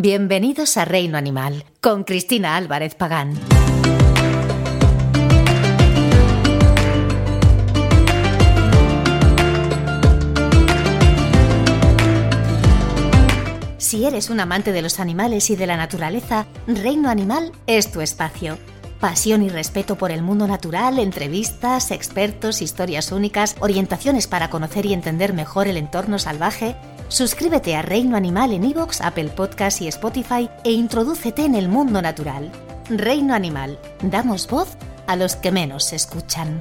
Bienvenidos a Reino Animal con Cristina Álvarez Pagán. Si eres un amante de los animales y de la naturaleza, Reino Animal es tu espacio. Pasión y respeto por el mundo natural, entrevistas, expertos, historias únicas, orientaciones para conocer y entender mejor el entorno salvaje. Suscríbete a Reino Animal en iVoox, Apple Podcasts y Spotify e introdúcete en el mundo natural. Reino Animal, damos voz a los que menos se escuchan.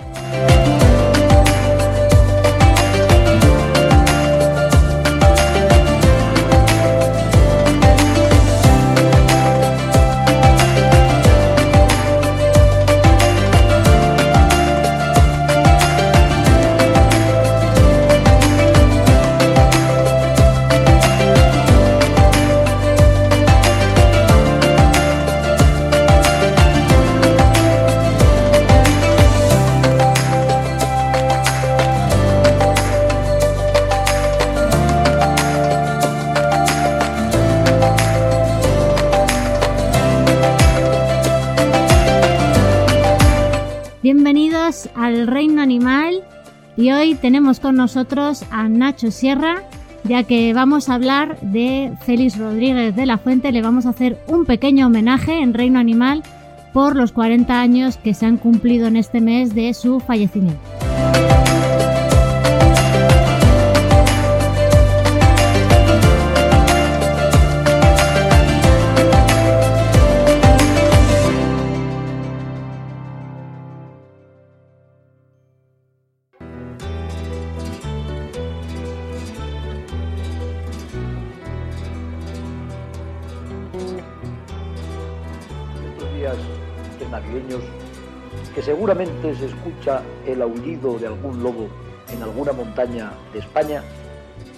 Y hoy tenemos con nosotros a Nacho Sierra, ya que vamos a hablar de Félix Rodríguez de la Fuente. Le vamos a hacer un pequeño homenaje en Reino Animal por los 40 años que se han cumplido en este mes de su fallecimiento. Seguramente se escucha el aullido de algún lobo en alguna montaña de España,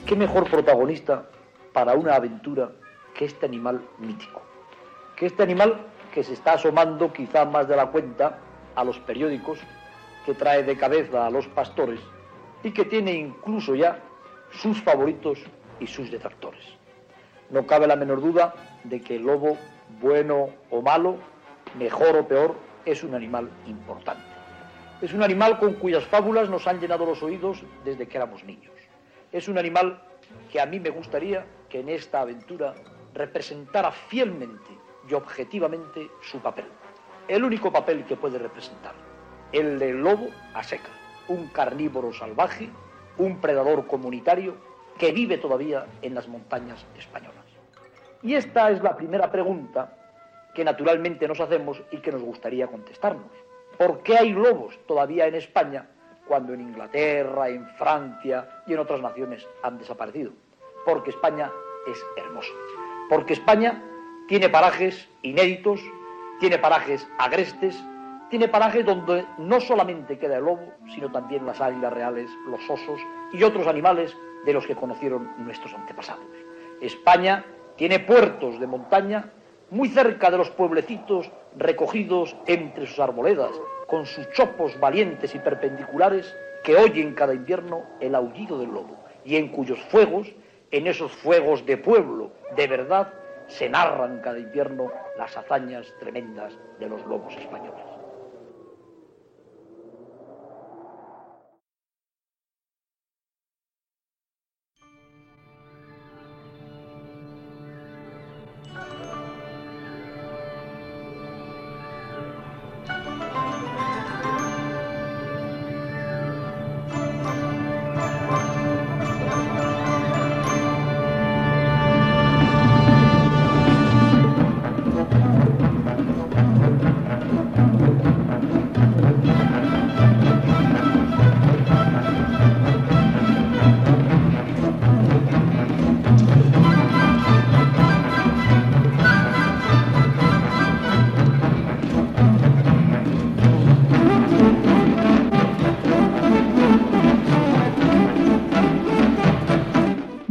qué mejor protagonista para una aventura que este animal mítico, que este animal que se está asomando quizá más de la cuenta a los periódicos, que trae de cabeza a los pastores y que tiene incluso ya sus favoritos y sus detractores. No cabe la menor duda de que el lobo, bueno o malo, mejor o peor, es un animal importante. Es un animal con cuyas fábulas nos han llenado los oídos desde que éramos niños. Es un animal que a mí me gustaría que en esta aventura representara fielmente y objetivamente su papel. El único papel que puede representar. El del lobo a seca. Un carnívoro salvaje, un predador comunitario que vive todavía en las montañas españolas. Y esta es la primera pregunta que naturalmente nos hacemos y que nos gustaría contestarnos. ¿Por qué hay lobos todavía en España cuando en Inglaterra, en Francia y en otras naciones han desaparecido? Porque España es hermoso. Porque España tiene parajes inéditos, tiene parajes agrestes, tiene parajes donde no solamente queda el lobo, sino también las águilas reales, los osos y otros animales de los que conocieron nuestros antepasados. España tiene puertos de montaña muy cerca de los pueblecitos recogidos entre sus arboledas, con sus chopos valientes y perpendiculares que oyen cada invierno el aullido del lobo, y en cuyos fuegos, en esos fuegos de pueblo, de verdad, se narran cada invierno las hazañas tremendas de los lobos españoles.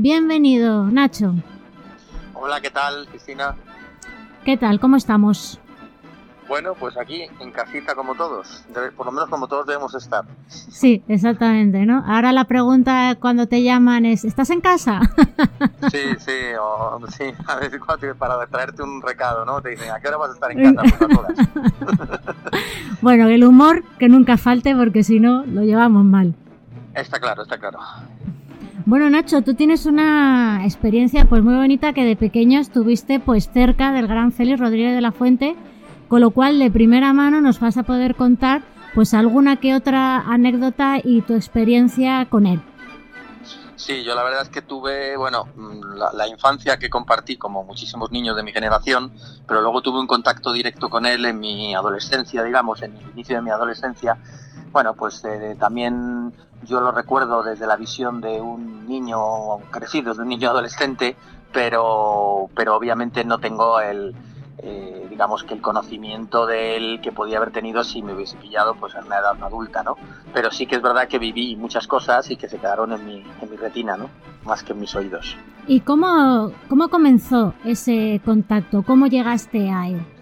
Nacho. Hola, ¿qué tal, Cristina? ¿Qué tal? ¿Cómo estamos? Bueno, pues aquí en casita como todos, por lo menos como todos debemos estar. Sí, exactamente, ¿no? Ahora la pregunta cuando te llaman es, ¿estás en casa? Sí, sí, o, sí, a veces para traerte un recado, ¿no? Te dicen, ¿a qué hora vas a estar en casa? Pues bueno, el humor que nunca falte porque si no lo llevamos mal. Está claro, está claro. Bueno, Nacho, tú tienes una experiencia pues muy bonita que de pequeño estuviste pues cerca del gran Félix Rodríguez de la Fuente con lo cual de primera mano nos vas a poder contar pues alguna que otra anécdota y tu experiencia con él. Sí, yo la verdad es que tuve, bueno, mm, la, infancia que compartí como muchísimos niños de mi generación, pero luego tuve un contacto directo con él en mi adolescencia, digamos, en el inicio de mi adolescencia. Bueno, pues eh, también yo lo recuerdo desde la visión de un niño crecido, de un niño adolescente, pero, pero obviamente no tengo el, eh, digamos que el conocimiento de él que podía haber tenido si me hubiese pillado pues en una edad adulta, ¿no? Pero sí que es verdad que viví muchas cosas y que se quedaron en mi, en mi retina, ¿no? Más que en mis oídos. ¿Y cómo, cómo comenzó ese contacto? ¿Cómo llegaste a él?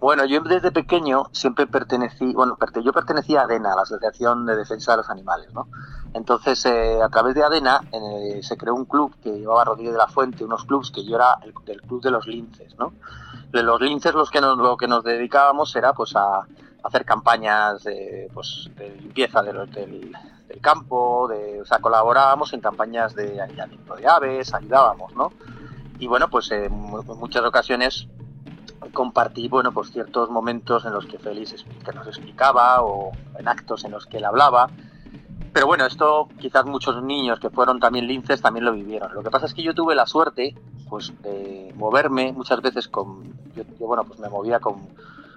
Bueno, yo desde pequeño siempre pertenecí, bueno, yo pertenecía a ADENA, la Asociación de Defensa de los Animales, ¿no? Entonces, eh, a través de ADENA se creó un club que llevaba Rodríguez de la Fuente, unos clubs que yo era el, del club de los linces, ¿no? de los linces los que nos, lo que nos dedicábamos era pues a, hacer campañas de, pues, de limpieza del, campo, de, o sea, colaborábamos en campañas de aislamiento de aves, ayudábamos, ¿no? Y bueno, pues en muchas ocasiones compartí, bueno, pues ciertos momentos en los que Félix que nos explicaba o en actos en los que él hablaba. Pero bueno, esto quizás muchos niños que fueron también linces también lo vivieron. Lo que pasa es que yo tuve la suerte pues de moverme muchas veces con yo, bueno pues me movía con,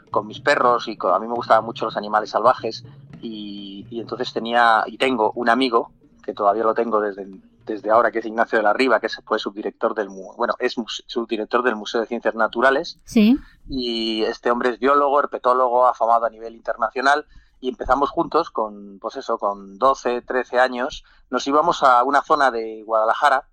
con mis perros y a mí me gustaban mucho los animales salvajes y, entonces tenía y tengo un amigo que todavía lo tengo desde desde ahora que es Ignacio de la Riva que fue subdirector del bueno es subdirector del Museo de Ciencias Naturales. Sí. Y este hombre es biólogo herpetólogo afamado a nivel internacional. Y empezamos juntos con pues eso con 12 13 años. Nos íbamos a una zona de Guadalajara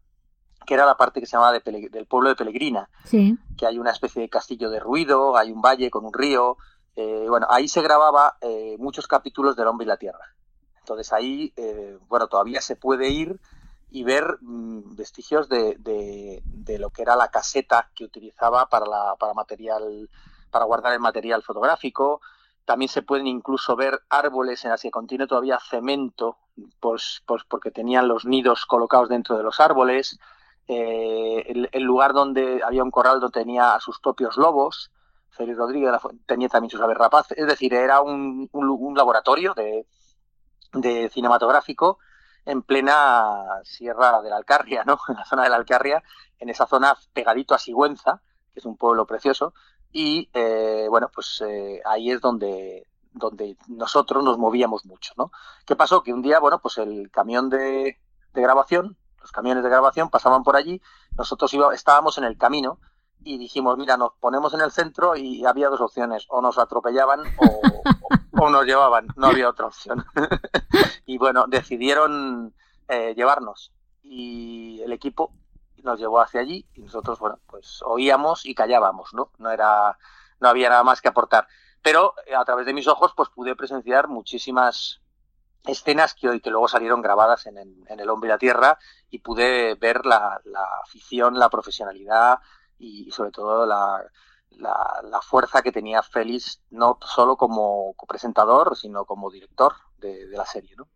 que era la parte que se llama del pueblo de Pelegrina, que hay una especie de castillo de ruido, hay un valle con un río, eh, bueno, ahí se grababa eh, muchos capítulos del hombre y la tierra. Entonces ahí, eh, bueno, todavía se puede ir y ver mm, vestigios de, de, lo que era la caseta que utilizaba para, la, para material, para guardar el material fotográfico. También se pueden incluso ver árboles en las que contiene todavía cemento, pues, pues porque tenían los nidos colocados dentro de los árboles. Eh, el, lugar donde había un corral donde tenía a sus propios lobos, Félix Rodríguez tenía también sus aves rapaces, es decir, era un, laboratorio de, cinematográfico en plena sierra de la Alcarria, ¿no? En la zona de la Alcarria, en esa zona pegadito a Sigüenza, que es un pueblo precioso, y eh, bueno, pues eh, ahí es donde, donde nosotros nos movíamos mucho, ¿no? ¿Qué pasó? Que un día, bueno, pues el camión de grabación los camiones de grabación pasaban por allí, nosotros iba, estábamos en el camino y dijimos, mira, nos ponemos en el centro y había dos opciones, o nos atropellaban o, nos llevaban, no había otra opción. y bueno, decidieron eh, llevarnos y el equipo nos llevó hacia allí y nosotros, bueno, pues oíamos y callábamos, ¿no? No era, no había nada más que aportar. Pero eh, a través de mis ojos, pues pude presenciar muchísimas escenas que hoy que luego salieron grabadas en, El Hombre y la Tierra y pude ver la, afición, la profesionalidad y, sobre todo la, la, fuerza que tenía Félix no solo como presentador sino como director de, la serie, ¿no?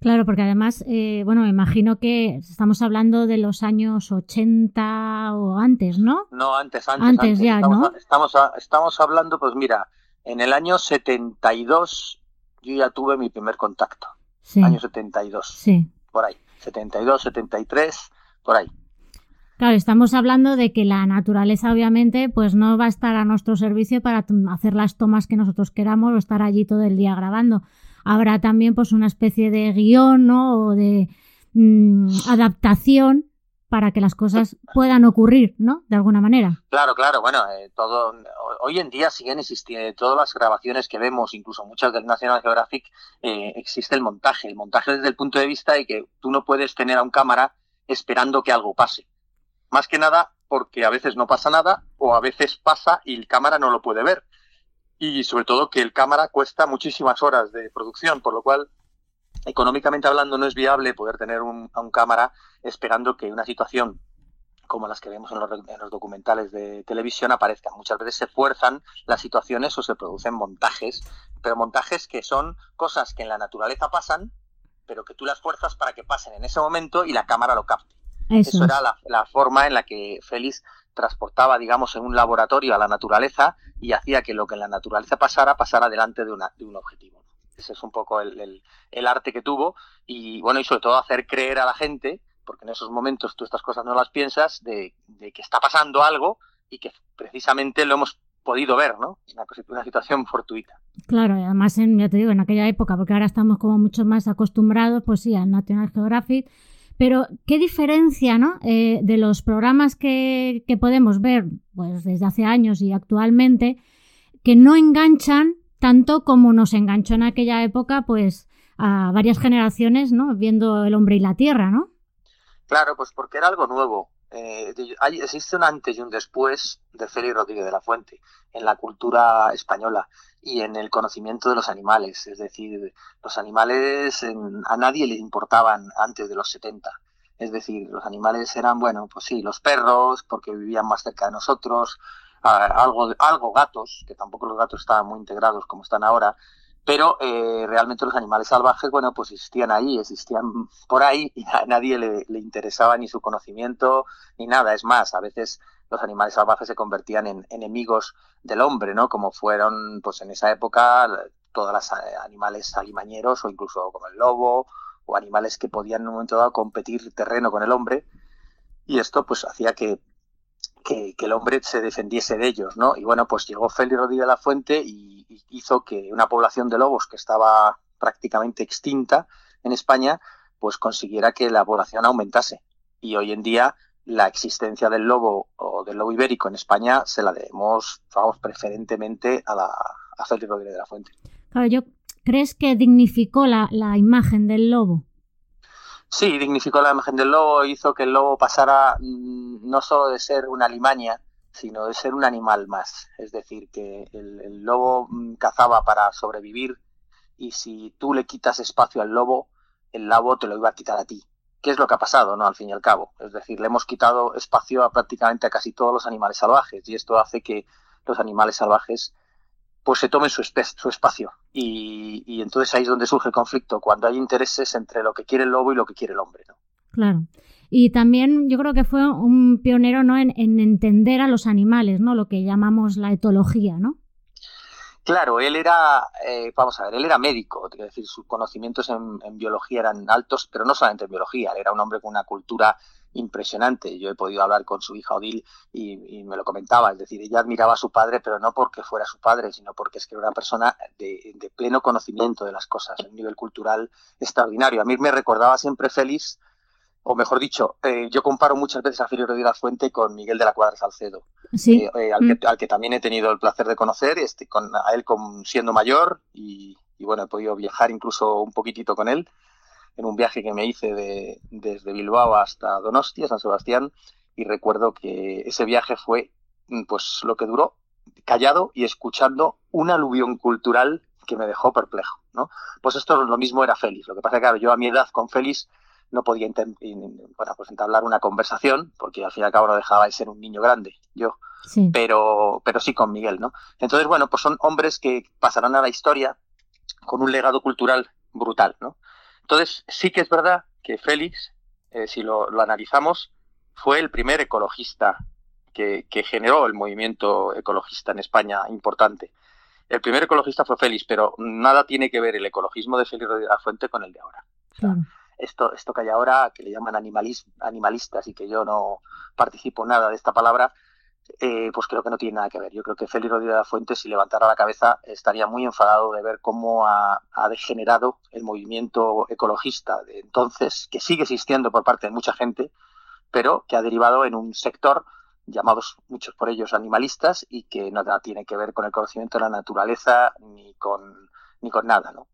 Claro, porque además, eh, bueno, me imagino que estamos hablando de los años 80 o antes, ¿no? No, antes, antes. Antes, ya, estamos, ¿no? Estamos, estamos hablando, pues mira, en el año 72 yo ya tuve mi primer contacto. Sí. Año 72. Sí. Por ahí. 72, 73, por ahí. Claro, estamos hablando de que la naturaleza obviamente pues no va a estar a nuestro servicio para hacer las tomas que nosotros queramos o estar allí todo el día grabando. Habrá también pues una especie de guion ¿no? o de mm, adaptación para que las cosas puedan ocurrir, ¿no? De alguna manera. Claro, claro. Bueno, eh, todo hoy en día siguen existiendo todas las grabaciones que vemos, incluso muchas del National Geographic, eh, existe el montaje. El montaje desde el punto de vista de que tú no puedes tener a un cámara esperando que algo pase. Más que nada porque a veces no pasa nada o a veces pasa y el cámara no lo puede ver. Y sobre todo que el cámara cuesta muchísimas horas de producción, por lo cual económicamente hablando no es viable poder tener un, a cámara esperando que una situación como las que vemos en los, en los, documentales de televisión aparezcan. Muchas veces se fuerzan las situaciones o se producen montajes, pero montajes que son cosas que en la naturaleza pasan, pero que tú las fuerzas para que pasen en ese momento y la cámara lo capte. Eso, Eso era la, la, forma en la que Félix transportaba, digamos, en un laboratorio a la naturaleza y hacía que lo que en la naturaleza pasara pasara delante de, una, de un objetivo. Ese es un poco el, el, el arte que tuvo y, bueno, y sobre todo hacer creer a la gente porque en esos momentos tú estas cosas no las piensas, de, de, que está pasando algo y que precisamente lo hemos podido ver, ¿no? Una, una situación fortuita. Claro, y además, en, ya te digo, en aquella época, porque ahora estamos como mucho más acostumbrados, pues sí, al National Geographic, pero ¿qué diferencia, ¿no? Eh, de los programas que, que podemos ver, pues desde hace años y actualmente, que no enganchan tanto como nos enganchó en aquella época, pues a varias generaciones, ¿no? Viendo el hombre y la tierra, ¿no? Claro, pues porque era algo nuevo. Eh, hay, existe un antes y un después de Félix Rodríguez de la Fuente en la cultura española y en el conocimiento de los animales. Es decir, los animales en, a nadie le importaban antes de los 70. Es decir, los animales eran, bueno, pues sí, los perros, porque vivían más cerca de nosotros, algo, algo gatos, que tampoco los gatos estaban muy integrados como están ahora, pero eh, realmente los animales salvajes, bueno, pues existían ahí, existían por ahí y a nadie le, le, interesaba ni su conocimiento ni nada. Es más, a veces los animales salvajes se convertían en enemigos del hombre, ¿no? Como fueron, pues en esa época, todos los animales alimañeros o incluso como el lobo o animales que podían en un momento dado competir terreno con el hombre. Y esto pues hacía que, que, el hombre se defendiese de ellos, ¿no? Y bueno, pues llegó Félix Rodríguez de la Fuente y hizo que una población de lobos que estaba prácticamente extinta en España, pues consiguiera que la población aumentase. Y hoy en día la existencia del lobo o del lobo ibérico en España se la debemos, vamos, preferentemente a, la, a Félix Rodríguez de la Fuente. ¿crees que dignificó la imagen del lobo? Sí, dignificó la imagen del lobo, hizo que el lobo pasara mmm, no solo de ser una limaña, sino de ser un animal más. Es decir, que el, el, lobo cazaba para sobrevivir y si tú le quitas espacio al lobo, el lobo te lo iba a quitar a ti. ¿Qué es lo que ha pasado, no? Al fin y al cabo. Es decir, le hemos quitado espacio a prácticamente a casi todos los animales salvajes y esto hace que los animales salvajes pues se tomen su, su espacio. Y, y, entonces ahí es donde surge el conflicto, cuando hay intereses entre lo que quiere el lobo y lo que quiere el hombre. ¿no? Claro. Y también yo creo que fue un pionero ¿no? en, en, entender a los animales, ¿no? Lo que llamamos la etología, ¿no? Claro, él era, eh, vamos a ver, él era médico, es decir, sus conocimientos en, en, biología eran altos, pero no solamente en biología, él era un hombre con una cultura impresionante. Yo he podido hablar con su hija Odil y, y, me lo comentaba, es decir, ella admiraba a su padre, pero no porque fuera su padre, sino porque es que era una persona de, de pleno conocimiento de las cosas, un nivel cultural extraordinario. A mí me recordaba siempre Félix o mejor dicho, eh, yo comparo muchas veces a Félix Rodríguez Fuente con Miguel de la Cuadra Salcedo, ¿Sí? eh, eh, al, que, mm. al, que, también he tenido el placer de conocer, este, con, a él con, siendo mayor y, y, bueno, he podido viajar incluso un poquitito con él en un viaje que me hice de, desde Bilbao hasta Donostia, San Sebastián, y recuerdo que ese viaje fue mm, pues lo que duró callado y escuchando un aluvión cultural que me dejó perplejo, ¿no? Pues esto lo mismo era Félix, lo que pasa es que claro, yo a mi edad con Félix no podía bueno, pues entablar una conversación, porque al fin y al cabo no dejaba de ser un niño grande, yo, sí. pero, pero sí con Miguel, ¿no? Entonces, bueno, pues son hombres que pasarán a la historia con un legado cultural brutal, ¿no? Entonces, sí que es verdad que Félix, eh, si lo, lo, analizamos, fue el primer ecologista que, que, generó el movimiento ecologista en España importante. El primer ecologista fue Félix, pero nada tiene que ver el ecologismo de Félix de la Fuente con el de ahora. Claro esto, esto que hay ahora, que le llaman animalis, animalistas y que yo no participo nada de esta palabra, eh, pues creo que no tiene nada que ver. Yo creo que Félix Rodríguez de la Fuente, si levantara la cabeza, estaría muy enfadado de ver cómo ha, degenerado el movimiento ecologista de entonces, que sigue existiendo por parte de mucha gente, pero que ha derivado en un sector llamados muchos por ellos animalistas y que nada tiene que ver con el conocimiento de la naturaleza ni con, ni con nada, ¿no?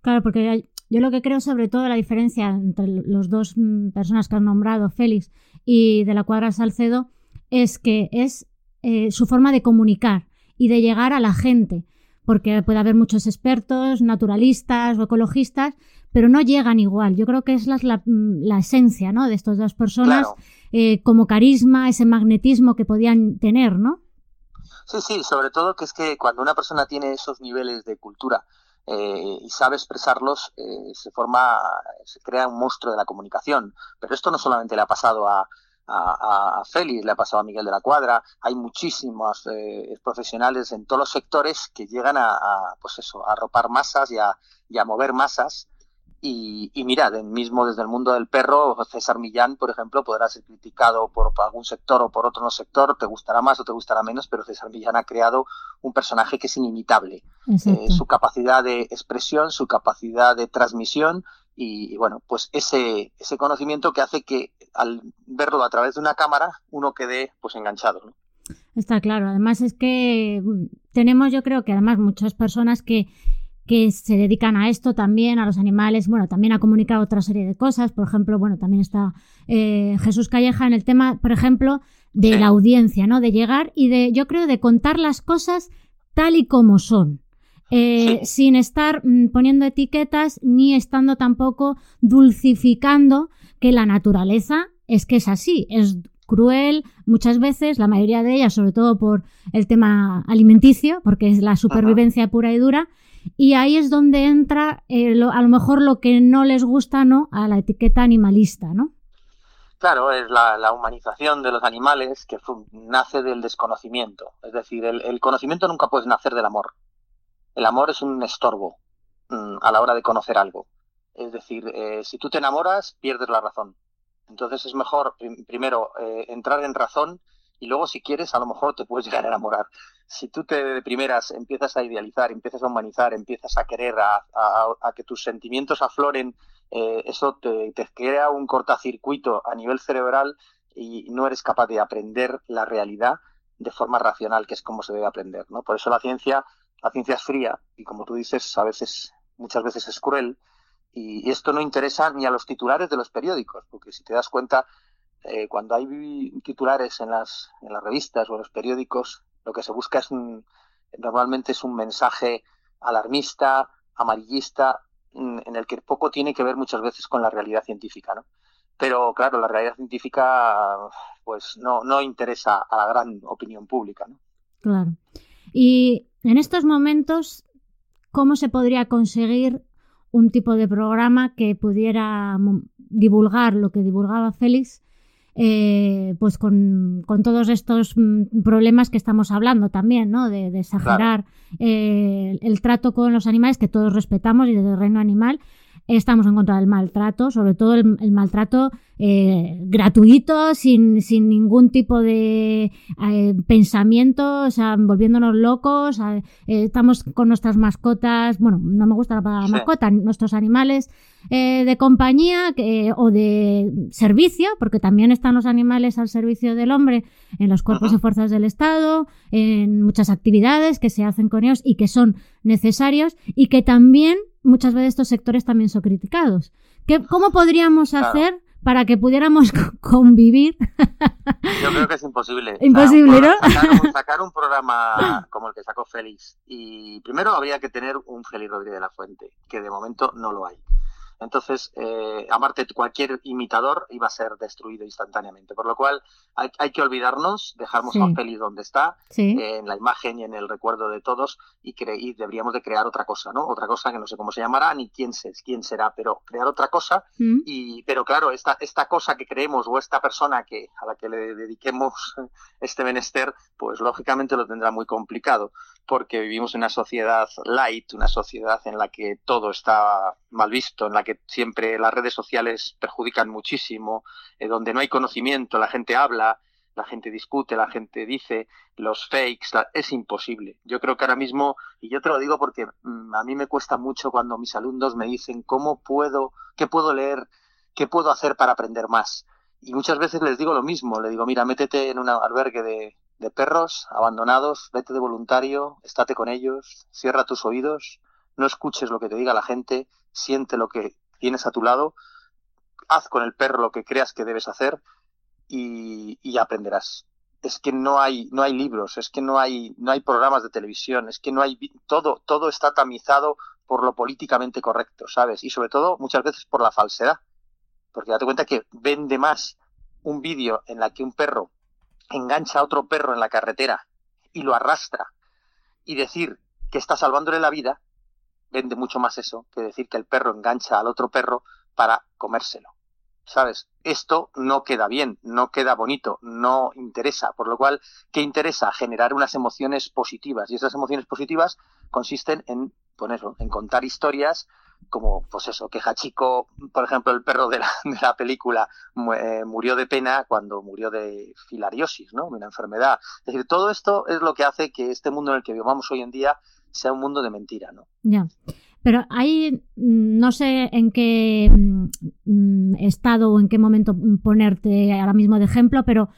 Claro, porque hay, yo lo que creo sobre todo la diferencia entre los dos personas que han nombrado, Félix y de la cuadra Salcedo es que es eh, su forma de comunicar y de llegar a la gente, porque puede haber muchos expertos, naturalistas o ecologistas, pero no llegan igual. Yo creo que es la, la, esencia ¿no? de estas dos personas, eh, como carisma, ese magnetismo que podían tener, ¿no? Sí, sí, sobre todo que es que cuando una persona tiene esos niveles de cultura eh, y sabe expresarlos, eh, se forma, se crea un monstruo de la comunicación. Pero esto no solamente le ha pasado a, a, Félix, le ha pasado a Miguel de la Cuadra, hay muchísimos eh, profesionales en todos los sectores que llegan a, pues eso, a ropar masas y y a mover masas. Y, y mirad, mismo desde el mundo del perro, César Millán, por ejemplo, podrá ser criticado por, algún sector o por otro no sector, te gustará más o te gustará menos, pero César Millán ha creado un personaje que es inimitable. Eh, su capacidad de expresión, su capacidad de transmisión y, bueno, pues ese, ese conocimiento que hace que al verlo a través de una cámara uno quede pues enganchado. ¿no? Está claro, además es que mm, tenemos yo creo que además muchas personas que que se dedican a esto también, a los animales, bueno, también ha comunicado otra serie de cosas, por ejemplo, bueno, también está eh, Jesús Calleja en el tema, por ejemplo, de la audiencia, ¿no? De llegar y de, yo creo, de contar las cosas tal y como son. Eh, sin estar mm, poniendo etiquetas ni estando tampoco dulcificando que la naturaleza es que es así, es cruel muchas veces, la mayoría de ellas, sobre todo por el tema alimenticio, porque es la supervivencia pura y dura, y ahí es donde entra eh, a lo mejor lo que no les gusta no a la etiqueta animalista, ¿no? Claro, es la, humanización de los animales que nace del desconocimiento. Es decir, el, conocimiento nunca puede nacer del amor. El amor es un estorbo mm, a la hora de conocer algo. Es decir, eh, si tú te enamoras, pierdes la razón. Entonces es mejor primero eh, entrar en razón y luego si quieres a lo mejor te puedes llegar a enamorar. Si tú te de primeras empiezas a idealizar, empiezas a humanizar, empiezas a querer, a, que tus sentimientos afloren, eh, eso te, crea un cortacircuito a nivel cerebral y no eres capaz de aprender la realidad de forma racional, que es como se debe aprender. ¿no? Por eso la ciencia, la ciencia es fría y como tú dices, a veces, muchas veces es cruel. y esto no interesa ni a los titulares de los periódicos, porque si te das cuenta, eh, cuando hay titulares en las, en las revistas o en los periódicos, lo que se busca es un, normalmente es un mensaje alarmista, amarillista, en el que poco tiene que ver muchas veces con la realidad científica, ¿no? Pero claro, la realidad científica pues no, no interesa a la gran opinión pública, ¿no? Claro. Y en estos momentos, ¿cómo se podría conseguir un tipo de programa que pudiera divulgar lo que divulgaba Félix eh, pues con, todos estos mm, problemas que estamos hablando también, ¿no? De, exagerar eh, el trato con los animales que todos respetamos y desde el reino animal estamos en contra del maltrato, sobre todo el, maltrato eh, gratuito, sin, sin, ningún tipo de eh, pensamiento, o sea, volviéndonos locos. Eh, estamos con nuestras mascotas, bueno, no me gusta la palabra mascota, nuestros animales de compañía o de servicio, porque también están los animales al servicio del hombre en los cuerpos y fuerzas del Estado, en muchas actividades que se hacen con ellos y que son necesarios y que también muchas veces estos sectores también son criticados. ¿Qué, ¿Cómo podríamos hacer para que pudiéramos convivir? Yo creo que es imposible. Imposible, ¿no? Sacar un, programa como el que sacó Félix. Y primero habría que tener un Félix Rodríguez de la Fuente, que de momento no lo hay. Entonces, eh, aparte, cualquier imitador iba a ser destruido instantáneamente. Por lo cual, hay, que olvidarnos, dejarnos a Félix donde está, en la imagen y en el recuerdo de todos, y, y, deberíamos de crear otra cosa, ¿no? Otra cosa que no sé cómo se llamará ni quién, se, quién será, pero crear otra cosa. Mm. Y, pero claro, esta, esta cosa que creemos o esta persona que a la que le dediquemos este menester, pues lógicamente lo tendrá muy complicado, porque vivimos en una sociedad light, una sociedad en la que todo está mal visto, en la que siempre las redes sociales perjudican muchísimo, eh, donde no hay conocimiento, la gente habla, la gente discute, la gente dice, los fakes, es imposible. Yo creo que ahora mismo, y yo te lo digo porque mm, a mí me cuesta mucho cuando mis alumnos me dicen cómo puedo, qué puedo leer, qué puedo hacer para aprender más. Y muchas veces les digo lo mismo, le digo, mira, métete en un albergue de, de perros abandonados, vete de voluntario, estate con ellos, cierra tus oídos, no escuches lo que te diga la gente, siente lo que tienes a tu lado, haz con el perro lo que creas que debes hacer y, aprenderás. Es que no hay, no hay libros, es que no hay, no hay programas de televisión, es que no hay todo, todo está tamizado por lo políticamente correcto, ¿sabes? Y sobre todo muchas veces por la falsedad. Porque date cuenta que vende más un vídeo en la que un perro engancha a otro perro en la carretera y lo arrastra y decir que está salvándole la vida, vende mucho más eso que decir que el perro engancha al otro perro para comérselo. ¿Sabes? Esto no queda bien, no queda bonito, no interesa. Por lo cual, ¿qué interesa? Generar unas emociones positivas. Y esas emociones positivas consisten en, pues en contar historias como, pues eso, que Hachiko, por ejemplo, el perro de la, de la película, eh, murió de pena cuando murió de filariosis, ¿no? Una enfermedad. Es decir, todo esto es lo que hace que este mundo en el que vivamos hoy en día sea un mundo de mentira, ¿no? Ya. Pero ahí mm, no sé en qué mm, estado o en qué momento ponerte ahora mismo de ejemplo, pero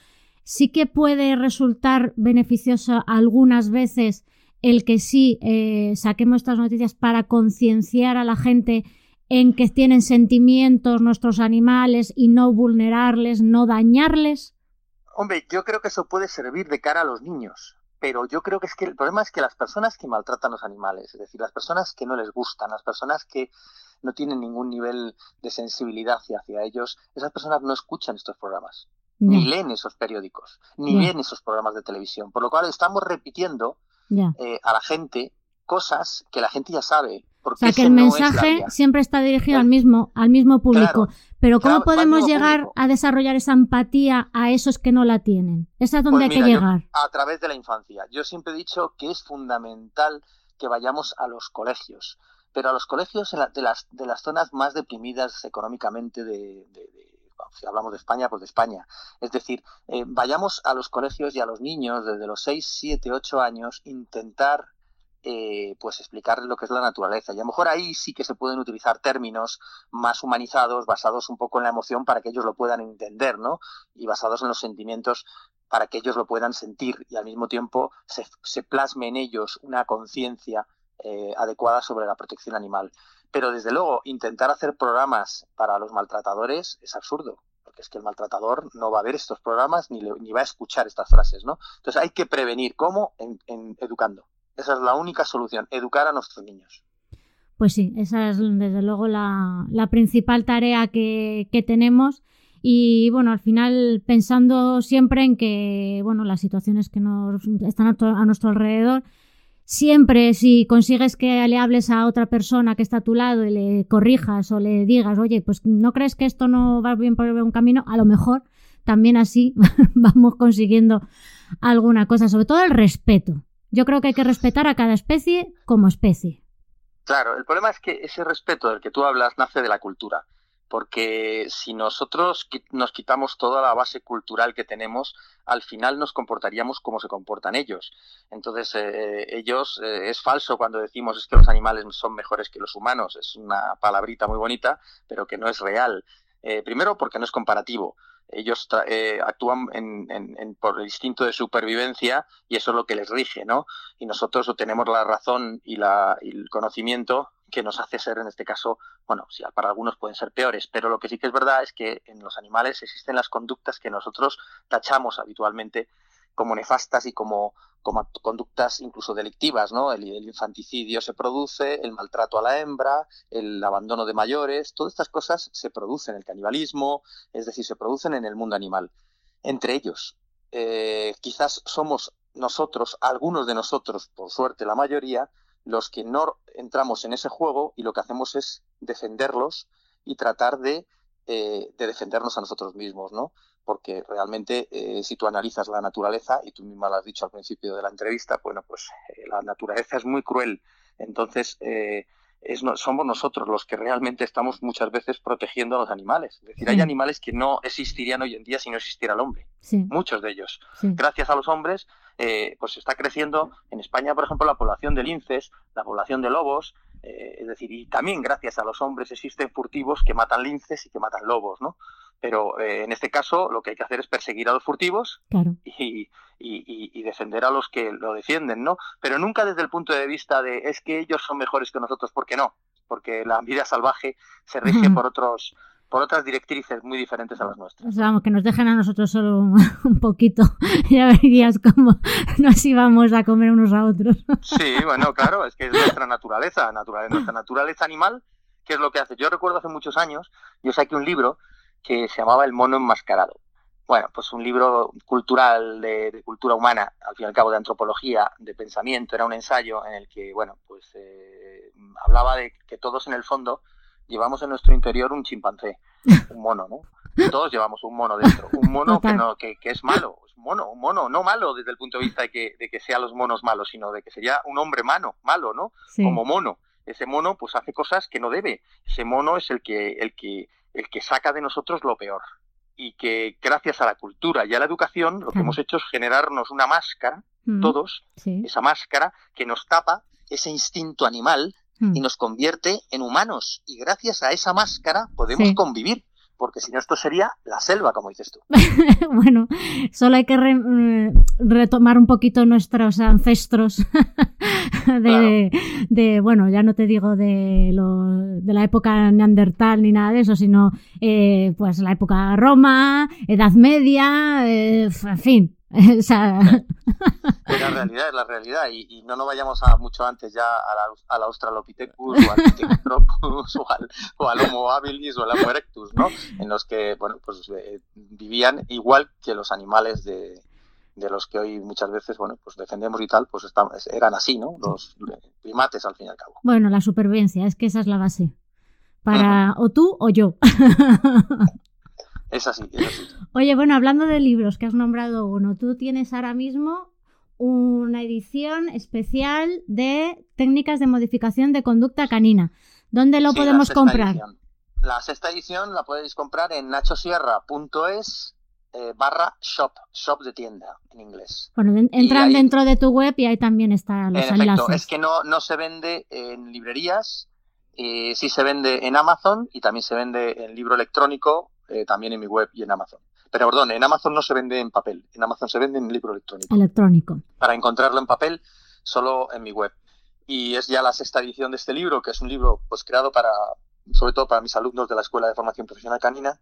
sí que puede resultar beneficioso algunas veces el que sí eh, saquemos estas noticias para concienciar a la gente en que tienen sentimientos nuestros animales y no vulnerarles, no dañarles? Hombre, yo creo que eso puede servir de cara a los niños pero yo creo que es que el problema es que las personas que maltratan a los animales, es decir, las personas que no les gustan, las personas que no tienen ningún nivel de sensibilidad hacia, ellos, esas personas no escuchan estos programas, ni leen esos periódicos, ni ven esos programas de televisión, por lo cual estamos repitiendo eh, a la gente cosas que la gente ya sabe. o sea, que el mensaje siempre está dirigido al mismo, al mismo público. Pero ¿cómo podemos llegar a desarrollar esa empatía a esos que no la tienen? Esa es donde pues hay que llegar. a través de la infancia. Yo siempre he dicho que es fundamental que vayamos a los colegios, pero a los colegios de, las, de las zonas más deprimidas económicamente de, si hablamos de España, pues de España. Es decir, eh, vayamos a los colegios y a los niños desde los 6, 7, 8 años, intentar eh, pues explicarles lo que es la naturaleza. Y a lo mejor ahí sí que se pueden utilizar términos más humanizados, basados un poco en la emoción para que ellos lo puedan entender, ¿no? Y basados en los sentimientos para que ellos lo puedan sentir y al mismo tiempo se, plasme en ellos una conciencia eh, adecuada sobre la protección animal. Pero desde luego, intentar hacer programas para los maltratadores es absurdo porque es que el maltratador no va a ver estos programas ni, ni va a escuchar estas frases, ¿no? Entonces hay que prevenir. ¿Cómo? en educando. Esa es la única solución, educar a nuestros niños. Pues sí, esa es desde luego la, principal tarea que, tenemos. Y bueno, al final pensando siempre en que, bueno, las situaciones que nos están a, nuestro alrededor, siempre si consigues que le hables a otra persona que está a tu lado y le corrijas o le digas, oye, pues no crees que esto no va bien por un camino, a lo mejor también así vamos consiguiendo alguna cosa, sobre todo el respeto. Yo creo que hay que respetar a cada especie como especie. Claro, el problema es que ese respeto del que tú hablas nace de la cultura, porque si nosotros nos quitamos toda la base cultural que tenemos, al final nos comportaríamos como se comportan ellos. Entonces, eh, ellos, eh, es falso cuando decimos es que los animales son mejores que los humanos, es una palabrita muy bonita, pero que no es real. Eh, primero porque no es comparativo ellos eh, actúan por el instinto de supervivencia y eso es lo que les rige, ¿no? Y nosotros tenemos la razón y, la, el conocimiento que nos hace ser, en este caso, bueno, si para algunos pueden ser peores, pero lo que sí que es verdad es que en los animales existen las conductas que nosotros tachamos habitualmente como nefastas y como, conductas incluso delictivas, ¿no? El, infanticidio se produce, el maltrato a la hembra, el abandono de mayores, todas estas cosas se producen, el canibalismo, es decir, se producen en el mundo animal. Entre ellos, eh, quizás somos nosotros, algunos de nosotros, por suerte la mayoría, los que no entramos en ese juego y lo que hacemos es defenderlos y tratar de, eh, de defendernos a nosotros mismos, ¿no? Porque realmente eh, si tú analizas la naturaleza, y tú misma lo has dicho al principio de la entrevista, bueno, pues eh, la naturaleza es muy cruel. Entonces, eh, es, somos nosotros los que realmente estamos muchas veces protegiendo a los animales. Es decir, hay animales que no existirían hoy en día si no existiera el hombre. Muchos de ellos. Gracias a los hombres, pues está creciendo en España, por ejemplo, la población de linces, la población de lobos, es decir, y también gracias a los hombres existen furtivos que matan linces y que matan lobos, ¿no? Pero eh, en este caso lo que hay que hacer es perseguir a los furtivos y, defender a los que lo defienden, ¿no? Pero nunca desde el punto de vista de es que ellos son mejores que nosotros, ¿por qué no? Porque la vida salvaje se rige por otros por otras directrices muy diferentes a las nuestras. vamos, que nos dejen a nosotros solo un, poquito. Ya verías cómo nos íbamos a comer unos a otros. Sí, bueno, claro, es que es nuestra naturaleza, naturaleza nuestra naturaleza animal, ¿qué es lo que hace? Yo recuerdo hace muchos años, yo saqué un libro que se llamaba El mono enmascarado. Bueno, pues un libro cultural de, cultura humana, al fin y al cabo de antropología, de pensamiento, era un ensayo en el que, bueno, pues eh, hablaba de que todos en el fondo llevamos en nuestro interior un chimpancé, un mono, ¿no? Todos llevamos un mono dentro, un mono que, no, que, es malo, es un mono, un mono, no malo desde el punto de vista de que, de que sean los monos malos, sino de que sería un hombre malo, malo, ¿no? Como mono. Ese mono pues hace cosas que no debe. Ese mono es el que, el que, el que saca de nosotros lo peor. Y que gracias a la cultura y a la educación lo que hemos hecho es generarnos una máscara, mm. todos, esa máscara que nos tapa ese instinto animal y hmm. nos convierte en humanos. Y gracias a esa máscara podemos convivir porque si no esto sería la selva, como dices tú. bueno, solo hay que mm, retomar un poquito nuestros ancestros de, bueno, ya no te digo de, de la época neandertal ni nada de eso, sino eh, pues la época Roma, Edad Media, eh, en fin, es la realidad, es la realidad. Y, no nos vayamos a mucho antes ya al Australopithecus o al Pithecanthropus o al, Homo habilis o al Homo erectus, ¿no? En los que, bueno, pues eh, vivían igual que los animales de, los que hoy muchas veces, bueno, pues defendemos y tal, pues eran así, ¿no? Los primates al fin y al cabo. Bueno, la supervivencia, es que esa es la base. Para o tú o yo. Es así, es así. Oye, bueno, hablando de libros, que has nombrado uno, tú tienes ahora mismo una edición especial de técnicas de modificación de conducta canina. ¿Dónde lo podemos comprar? La sexta edición la podéis comprar en nachosierra.es eh, barra shop, shop de tienda en inglés. Bueno, entran dentro de tu web y ahí también están los en enlaces. es que no, no se vende en librerías, eh, sí se vende en Amazon y también se vende en libro electrónico eh, también en mi web y en Amazon. Pero perdón, en Amazon no se vende en papel, en Amazon se vende en libro electrónico. Electrónico. Para encontrarlo en papel, solo en mi web. Y es ya la sexta edición de este libro, que es un libro pues creado para, sobre todo para mis alumnos de la Escuela de Formación Profesional Canina,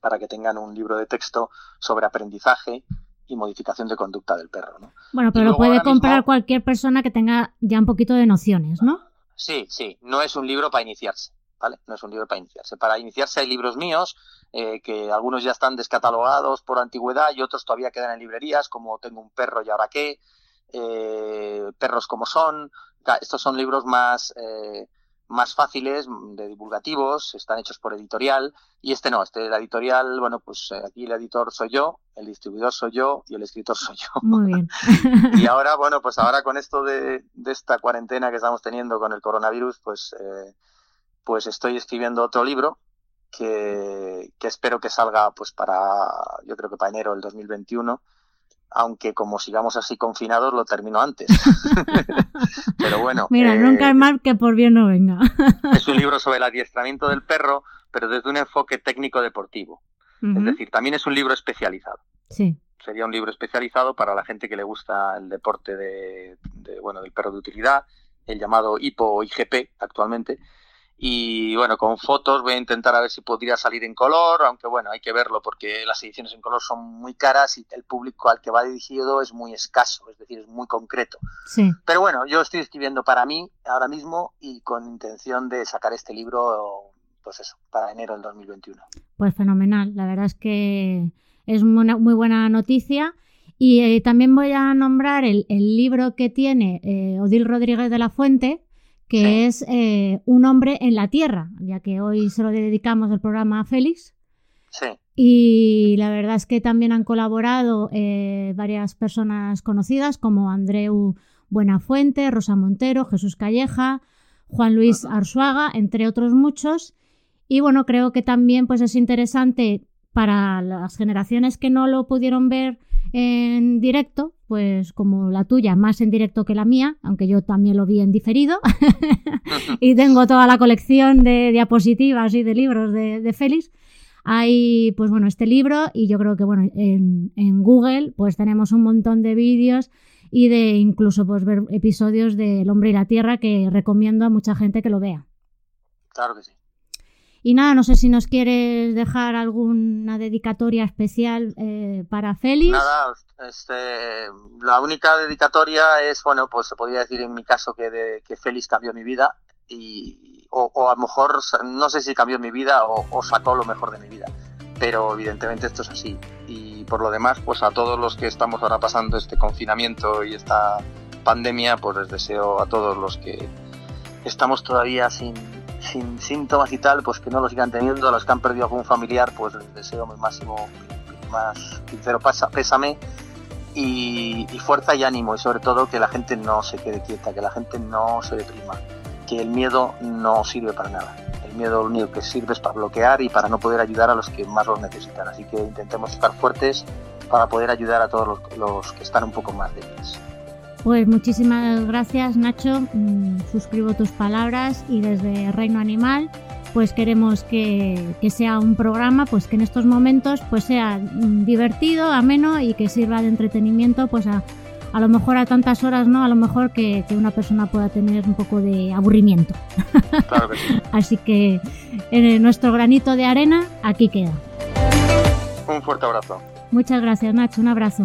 para que tengan un libro de texto sobre aprendizaje y modificación de conducta del perro. ¿no? Bueno, pero lo puede comprar cualquier persona que tenga ya un poquito de nociones, ¿no? Sí, sí, no es un libro para iniciarse. ¿vale? No es un libro para iniciarse. Para iniciarse hay libros míos, eh, que algunos ya están descatalogados por antigüedad y otros todavía quedan en librerías, como Tengo un perro y ahora qué, eh, Perros como son. Estos son libros más, eh, más fáciles, de divulgativos, están hechos por editorial, y este no, este la editorial, bueno, pues aquí el editor soy yo, el distribuidor soy yo y el escritor soy yo. Muy bien. y ahora, bueno, pues ahora con esto de, de, esta cuarentena que estamos teniendo con el coronavirus, pues pues estoy escribiendo otro libro que, espero que salga pues para, yo creo que para enero del 2021, aunque como sigamos así confinados lo termino antes. pero bueno. Mira, eh, nunca es mal que por bien no venga. es un libro sobre el adiestramiento del perro, pero desde un enfoque técnico deportivo. Es decir, también es un libro especializado. Sí. Sería un libro especializado para la gente que le gusta el deporte de, de bueno, del perro de utilidad, el llamado HIPO o IGP actualmente, y bueno, con fotos voy a intentar a ver si podría salir en color, aunque bueno, hay que verlo porque las ediciones en color son muy caras y el público al que va dirigido es muy escaso, es decir, es muy concreto. Sí. Pero bueno, yo estoy escribiendo para mí ahora mismo y con intención de sacar este libro, pues eso, para enero del 2021. Pues fenomenal, la verdad es que es muy buena noticia. Y eh, también voy a nombrar el, libro que tiene eh, Odil Rodríguez de la Fuente, que es eh, Un hombre en la Tierra, ya que hoy se lo dedicamos el programa a Félix. Sí. Y la verdad es que también han colaborado eh, varias personas conocidas como Andreu Buenafuente, Rosa Montero, Jesús Calleja, Juan Luis Arzuaga, entre otros muchos. Y bueno, creo que también pues, es interesante para las generaciones que no lo pudieron ver en directo, pues como la tuya, más en directo que la mía, aunque yo también lo vi en diferido. y tengo toda la colección de diapositivas y de libros de, Félix. Hay, pues bueno, este libro y yo creo que, bueno, en, Google pues tenemos un montón de vídeos y de incluso pues ver episodios de El hombre y la tierra que recomiendo a mucha gente que lo vea. Claro que sí. Y nada, no sé si nos quieres dejar alguna dedicatoria especial eh, para Félix. Nada, este, la única dedicatoria es, bueno, pues se podría decir en mi caso que, Félix cambió mi vida y, o, a lo mejor, no sé si cambió mi vida o, o sacó lo mejor de mi vida, pero evidentemente esto es así. Y por lo demás, pues a todos los que estamos ahora pasando este confinamiento y esta pandemia, pues les deseo a todos los que estamos todavía sin, sin síntomas y tal, pues que no lo sigan teniendo. A los que han perdido algún familiar, pues les deseo mi máximo, más sincero pésame y, fuerza y ánimo. Y sobre todo que la gente no se quede quieta, que la gente no se deprima, que el miedo no sirve para nada. El miedo lo único que sirve es para bloquear y para no poder ayudar a los que más lo necesitan. Así que intentemos estar fuertes para poder ayudar a todos los, los que están un poco más débiles. Pues muchísimas gracias Nacho, mm, suscribo tus palabras y desde Reino Animal pues queremos que, que, sea un programa pues que en estos momentos pues sea mm, divertido, ameno y que sirva de entretenimiento pues a, a lo mejor a tantas horas, ¿no? A lo mejor que, que una persona pueda tener un poco de aburrimiento. Claro que sí. Así que en nuestro granito de arena aquí queda. Un fuerte abrazo. Muchas gracias Nacho, un abrazo.